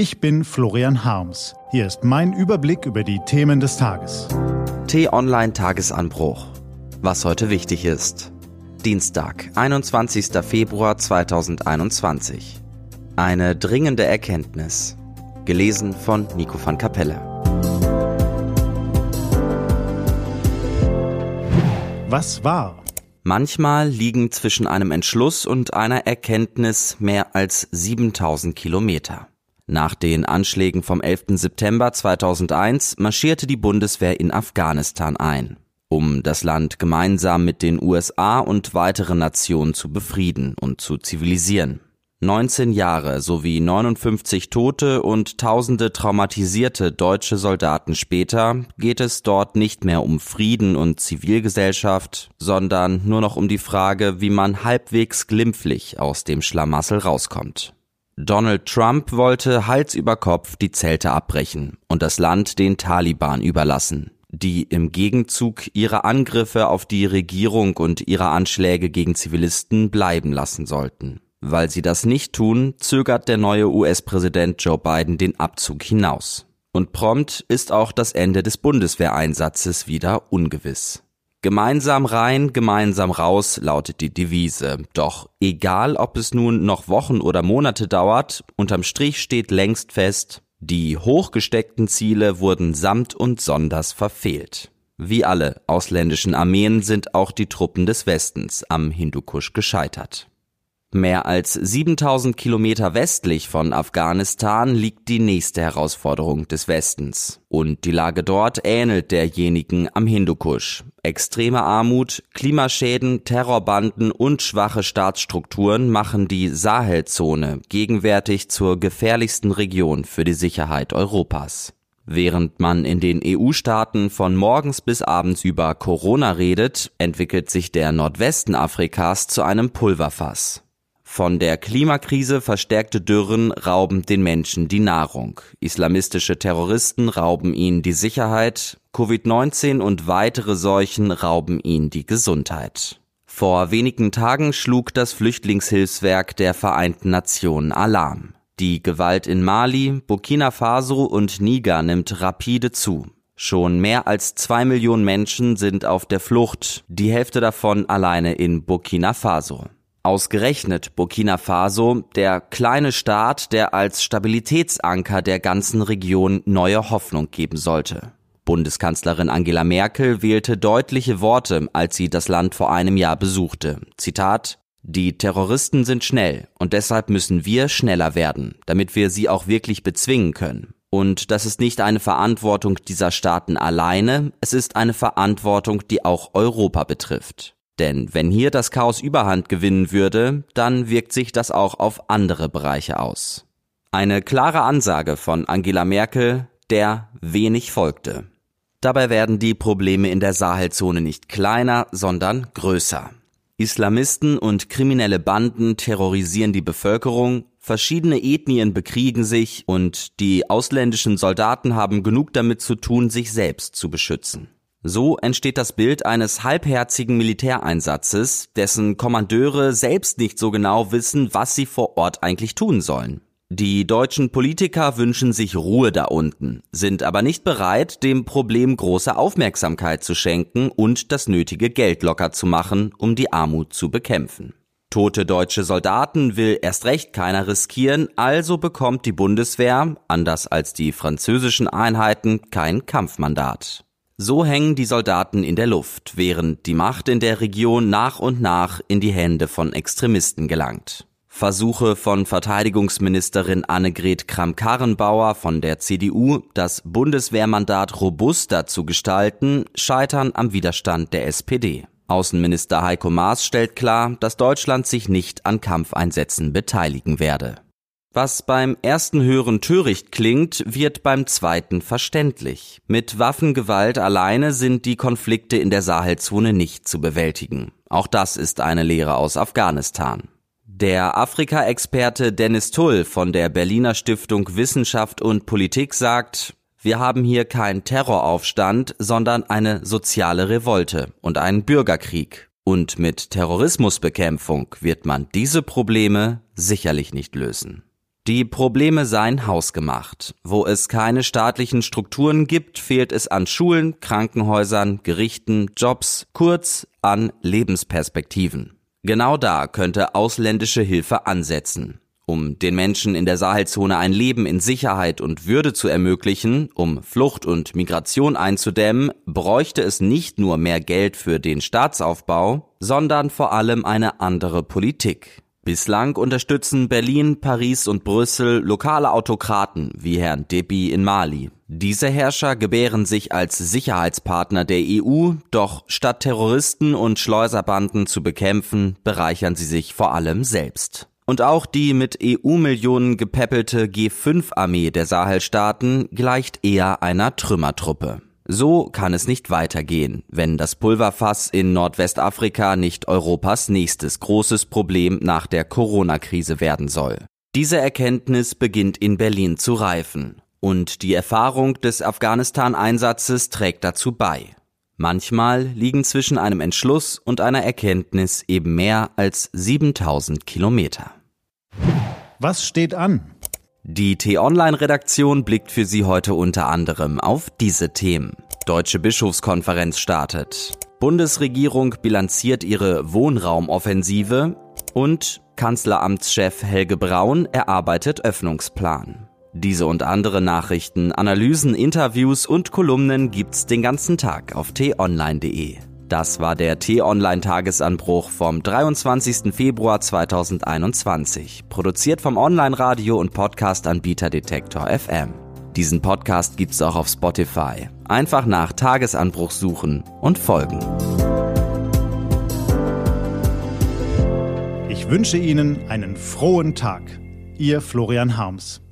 Ich bin Florian Harms. Hier ist mein Überblick über die Themen des Tages. T-Online Tagesanbruch. Was heute wichtig ist. Dienstag, 21. Februar 2021. Eine dringende Erkenntnis. Gelesen von Nico van Kapelle. Was war? Manchmal liegen zwischen einem Entschluss und einer Erkenntnis mehr als 7000 Kilometer. Nach den Anschlägen vom 11. September 2001 marschierte die Bundeswehr in Afghanistan ein, um das Land gemeinsam mit den USA und weiteren Nationen zu befrieden und zu zivilisieren. 19 Jahre sowie 59 tote und tausende traumatisierte deutsche Soldaten später geht es dort nicht mehr um Frieden und Zivilgesellschaft, sondern nur noch um die Frage, wie man halbwegs glimpflich aus dem Schlamassel rauskommt. Donald Trump wollte Hals über Kopf die Zelte abbrechen und das Land den Taliban überlassen, die im Gegenzug ihre Angriffe auf die Regierung und ihre Anschläge gegen Zivilisten bleiben lassen sollten. Weil sie das nicht tun, zögert der neue US-Präsident Joe Biden den Abzug hinaus. Und prompt ist auch das Ende des Bundeswehreinsatzes wieder ungewiss. Gemeinsam rein, gemeinsam raus lautet die Devise. Doch egal, ob es nun noch Wochen oder Monate dauert, unterm Strich steht längst fest, die hochgesteckten Ziele wurden samt und sonders verfehlt. Wie alle ausländischen Armeen sind auch die Truppen des Westens am Hindukusch gescheitert. Mehr als 7000 Kilometer westlich von Afghanistan liegt die nächste Herausforderung des Westens. Und die Lage dort ähnelt derjenigen am Hindukusch. Extreme Armut, Klimaschäden, Terrorbanden und schwache Staatsstrukturen machen die Sahelzone gegenwärtig zur gefährlichsten Region für die Sicherheit Europas. Während man in den EU-Staaten von morgens bis abends über Corona redet, entwickelt sich der Nordwesten Afrikas zu einem Pulverfass. Von der Klimakrise verstärkte Dürren rauben den Menschen die Nahrung. Islamistische Terroristen rauben ihnen die Sicherheit. Covid-19 und weitere Seuchen rauben ihnen die Gesundheit. Vor wenigen Tagen schlug das Flüchtlingshilfswerk der Vereinten Nationen Alarm. Die Gewalt in Mali, Burkina Faso und Niger nimmt rapide zu. Schon mehr als zwei Millionen Menschen sind auf der Flucht, die Hälfte davon alleine in Burkina Faso. Ausgerechnet Burkina Faso, der kleine Staat, der als Stabilitätsanker der ganzen Region neue Hoffnung geben sollte. Bundeskanzlerin Angela Merkel wählte deutliche Worte, als sie das Land vor einem Jahr besuchte. Zitat Die Terroristen sind schnell und deshalb müssen wir schneller werden, damit wir sie auch wirklich bezwingen können. Und das ist nicht eine Verantwortung dieser Staaten alleine, es ist eine Verantwortung, die auch Europa betrifft. Denn wenn hier das Chaos überhand gewinnen würde, dann wirkt sich das auch auf andere Bereiche aus. Eine klare Ansage von Angela Merkel, der wenig folgte. Dabei werden die Probleme in der Sahelzone nicht kleiner, sondern größer. Islamisten und kriminelle Banden terrorisieren die Bevölkerung, verschiedene Ethnien bekriegen sich und die ausländischen Soldaten haben genug damit zu tun, sich selbst zu beschützen. So entsteht das Bild eines halbherzigen Militäreinsatzes, dessen Kommandeure selbst nicht so genau wissen, was sie vor Ort eigentlich tun sollen. Die deutschen Politiker wünschen sich Ruhe da unten, sind aber nicht bereit, dem Problem große Aufmerksamkeit zu schenken und das nötige Geld locker zu machen, um die Armut zu bekämpfen. Tote deutsche Soldaten will erst recht keiner riskieren, also bekommt die Bundeswehr, anders als die französischen Einheiten, kein Kampfmandat. So hängen die Soldaten in der Luft, während die Macht in der Region nach und nach in die Hände von Extremisten gelangt. Versuche von Verteidigungsministerin Annegret Kramp-Karrenbauer von der CDU, das Bundeswehrmandat robuster zu gestalten, scheitern am Widerstand der SPD. Außenminister Heiko Maas stellt klar, dass Deutschland sich nicht an Kampfeinsätzen beteiligen werde. Was beim ersten Hören töricht klingt, wird beim zweiten verständlich. Mit Waffengewalt alleine sind die Konflikte in der Sahelzone nicht zu bewältigen. Auch das ist eine Lehre aus Afghanistan. Der Afrika-Experte Dennis Tull von der Berliner Stiftung Wissenschaft und Politik sagt, wir haben hier keinen Terroraufstand, sondern eine soziale Revolte und einen Bürgerkrieg. Und mit Terrorismusbekämpfung wird man diese Probleme sicherlich nicht lösen. Die Probleme seien hausgemacht. Wo es keine staatlichen Strukturen gibt, fehlt es an Schulen, Krankenhäusern, Gerichten, Jobs, kurz an Lebensperspektiven. Genau da könnte ausländische Hilfe ansetzen. Um den Menschen in der Sahelzone ein Leben in Sicherheit und Würde zu ermöglichen, um Flucht und Migration einzudämmen, bräuchte es nicht nur mehr Geld für den Staatsaufbau, sondern vor allem eine andere Politik. Bislang unterstützen Berlin, Paris und Brüssel lokale Autokraten wie Herrn Deby in Mali. Diese Herrscher gebären sich als Sicherheitspartner der EU, doch statt Terroristen und Schleuserbanden zu bekämpfen, bereichern sie sich vor allem selbst. Und auch die mit EU-Millionen gepeppelte G5-Armee der Sahelstaaten gleicht eher einer Trümmertruppe. So kann es nicht weitergehen, wenn das Pulverfass in Nordwestafrika nicht Europas nächstes großes Problem nach der Corona-Krise werden soll. Diese Erkenntnis beginnt in Berlin zu reifen. Und die Erfahrung des Afghanistan-Einsatzes trägt dazu bei. Manchmal liegen zwischen einem Entschluss und einer Erkenntnis eben mehr als 7000 Kilometer. Was steht an? Die T-Online-Redaktion blickt für Sie heute unter anderem auf diese Themen. Deutsche Bischofskonferenz startet. Bundesregierung bilanziert ihre Wohnraumoffensive und Kanzleramtschef Helge Braun erarbeitet Öffnungsplan. Diese und andere Nachrichten, Analysen, Interviews und Kolumnen gibt's den ganzen Tag auf t-online.de. Das war der T-Online-Tagesanbruch vom 23. Februar 2021, produziert vom Online-Radio- und Podcast-Anbieter Detektor FM. Diesen Podcast gibt's auch auf Spotify. Einfach nach Tagesanbruch suchen und folgen. Ich wünsche Ihnen einen frohen Tag. Ihr Florian Harms.